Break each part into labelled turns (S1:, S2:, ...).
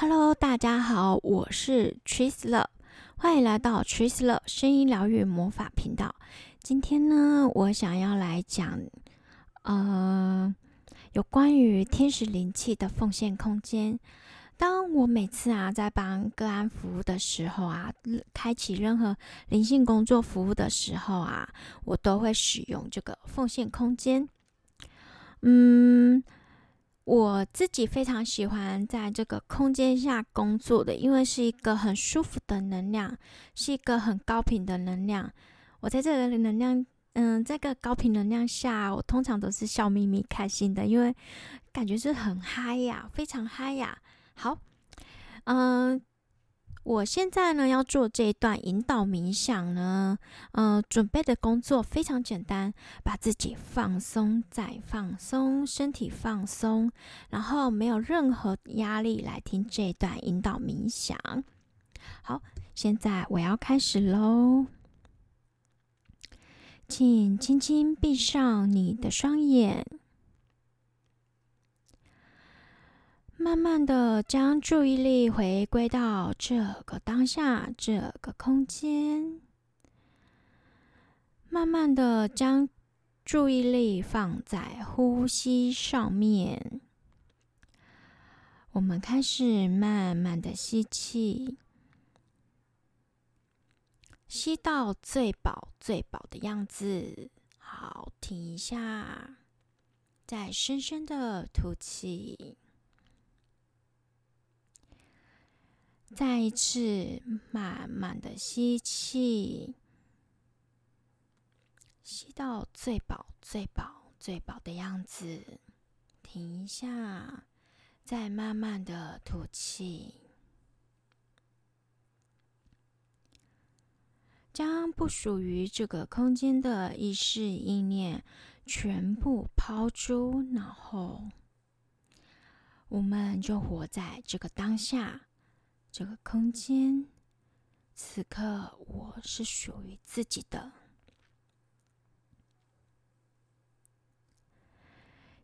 S1: Hello，大家好，我是 Trisla，欢迎来到 Trisla 声音疗愈魔法频道。今天呢，我想要来讲，呃，有关于天使灵气的奉献空间。当我每次啊在帮个案服务的时候啊，开启任何灵性工作服务的时候啊，我都会使用这个奉献空间。嗯。我自己非常喜欢在这个空间下工作的，因为是一个很舒服的能量，是一个很高频的能量。我在这个能量，嗯，这个高频能量下，我通常都是笑眯眯、开心的，因为感觉是很嗨呀，非常嗨呀。好，嗯。我现在呢要做这一段引导冥想呢，嗯，准备的工作非常简单，把自己放松再放松，身体放松，然后没有任何压力来听这一段引导冥想。好，现在我要开始喽，请轻轻闭上你的双眼。慢慢的将注意力回归到这个当下，这个空间。慢慢的将注意力放在呼吸上面。我们开始慢慢的吸气，吸到最饱最饱的样子。好，停一下，再深深的吐气。再一次慢慢的吸气，吸到最饱、最饱、最饱的样子，停一下，再慢慢的吐气，将不属于这个空间的意识意念全部抛诸脑后，我们就活在这个当下。这个空间，此刻我是属于自己的。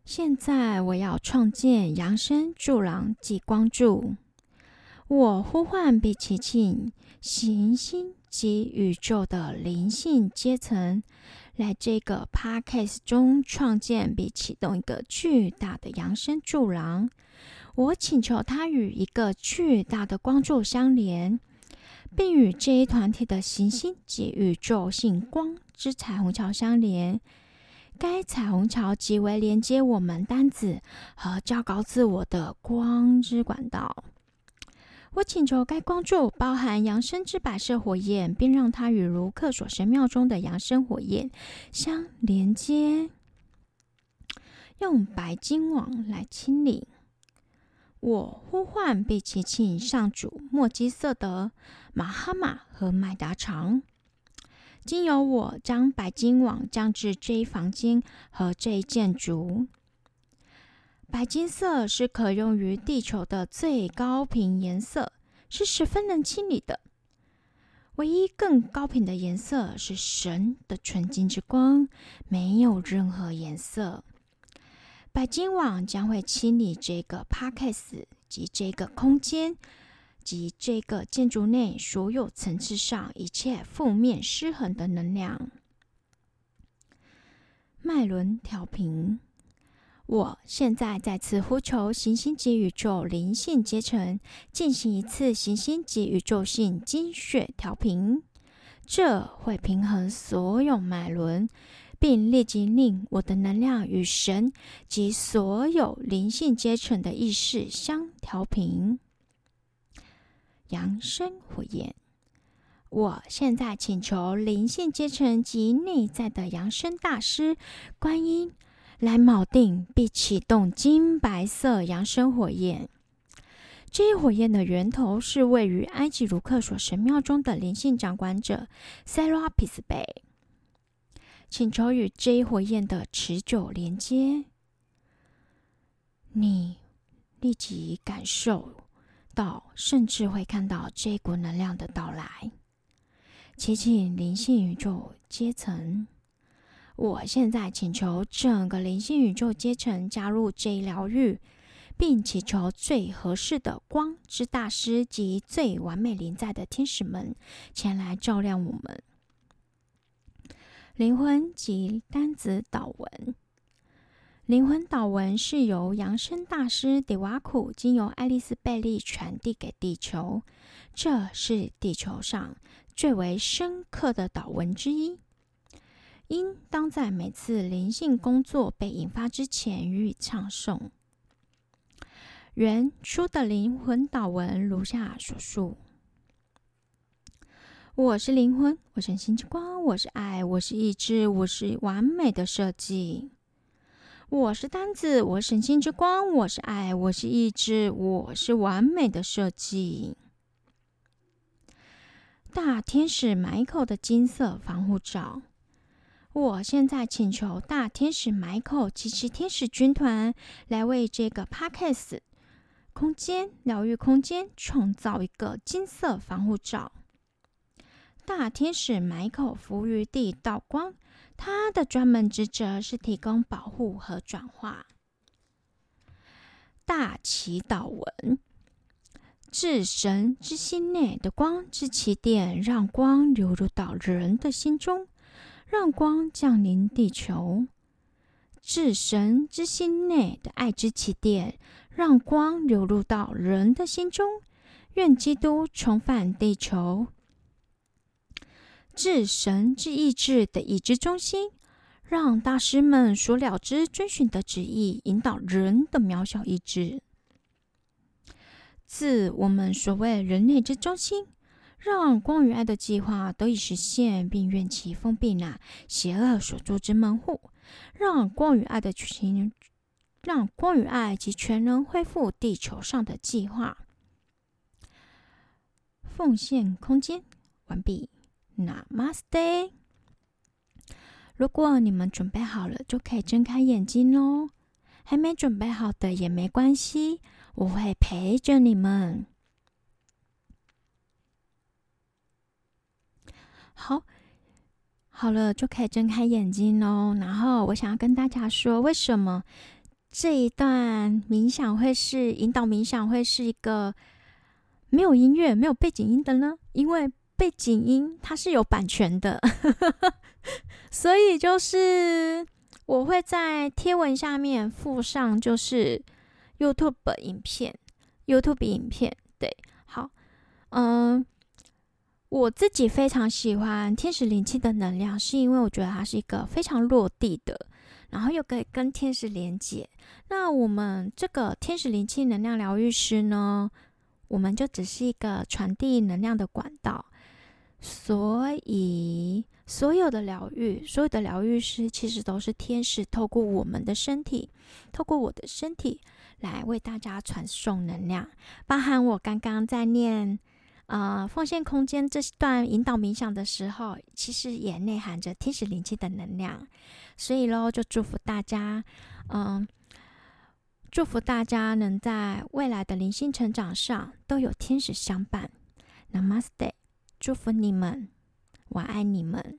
S1: 现在我要创建扬声助廊及光柱。我呼唤比奇庆行星及宇宙的灵性阶层，来这个 Parkes 中创建并启动一个巨大的扬声助廊。我请求它与一个巨大的光柱相连，并与这一团体的行星及宇宙性光之彩虹桥相连。该彩虹桥即为连接我们单子和较高自我的光之管道。我请求该光柱包含扬升之白色火焰，并让它与卢克索神庙中的扬升火焰相连接，用白金网来清理。我呼唤比奇庆上主莫基瑟德、马哈马和麦达长，经由我将白金网降至这一房间和这一建筑。白金色是可用于地球的最高频颜色，是十分能清理的。唯一更高频的颜色是神的纯净之光，没有任何颜色。白金网将会清理这个 Parkes 及这个空间及这个建筑内所有层次上一切负面失衡的能量。脉轮调频。我现在再次呼求行星级宇宙灵性阶层进行一次行星级宇宙性精血调频，这会平衡所有脉轮。并立即令我的能量与神及所有灵性阶层的意识相调频。扬升火焰，我现在请求灵性阶层及内在的扬升大师观音来锚定并启动金白色扬升火焰。这一火焰的源头是位于埃及卢克索神庙中的灵性掌管者塞罗阿皮斯贝。请求与这一火焰的持久连接。你立即感受到，甚至会看到这股能量的到来。祈请灵性宇宙阶层，我现在请求整个灵性宇宙阶层加入这一疗愈，并祈求最合适的光之大师及最完美临在的天使们前来照亮我们。灵魂及单子祷文。灵魂祷文是由扬声大师迪瓦库经由爱丽丝贝利传递给地球，这是地球上最为深刻的祷文之一。应当在每次灵性工作被引发之前予以唱诵。原初的灵魂祷文如下所述：我是灵魂，我是星之光，我是爱，我是意志，我是完美的设计。我是单子，我是星之光，我是爱，我是意志，我是完美的设计。大天使 Michael 的金色防护罩。我现在请求大天使 Michael 及其天使军团来为这个 Podcast 空间疗愈空间创造一个金色防护罩。大天使 Michael 服于地道光，他的专门职责是提供保护和转化。大祈祷文：至神之心内的光之起点，让光流入到人的心中，让光降临地球。至神之心内的爱之起点，让光流入到人的心中。愿基督重返地球。至神之意志的意志中心，让大师们所了知、遵循的旨意引导人的渺小意志。自我们所谓人类之中心，让光与爱的计划得以实现，并愿其封闭那邪恶所住之门户，让光与爱的全，让光与爱及全能恢复地球上的计划。奉献空间完毕。Namaste。如果你们准备好了，就可以睁开眼睛喽。还没准备好的也没关系，我会陪着你们。好，好了，就可以睁开眼睛喽。然后，我想要跟大家说，为什么这一段冥想会是引导冥想会是一个没有音乐、没有背景音的呢？因为背景音它是有版权的，所以就是我会在贴文下面附上，就是 YouTube 影片，YouTube 影片。对，好，嗯，我自己非常喜欢天使灵气的能量，是因为我觉得它是一个非常落地的，然后又可以跟天使连接。那我们这个天使灵气能量疗愈师呢，我们就只是一个传递能量的管道。所以，所有的疗愈，所有的疗愈师，其实都是天使，透过我们的身体，透过我的身体，来为大家传送能量。包含我刚刚在念，呃，奉献空间这段引导冥想的时候，其实也内含着天使灵气的能量。所以喽，就祝福大家，嗯，祝福大家能在未来的灵性成长上都有天使相伴。Namaste。祝福你们，我爱你们。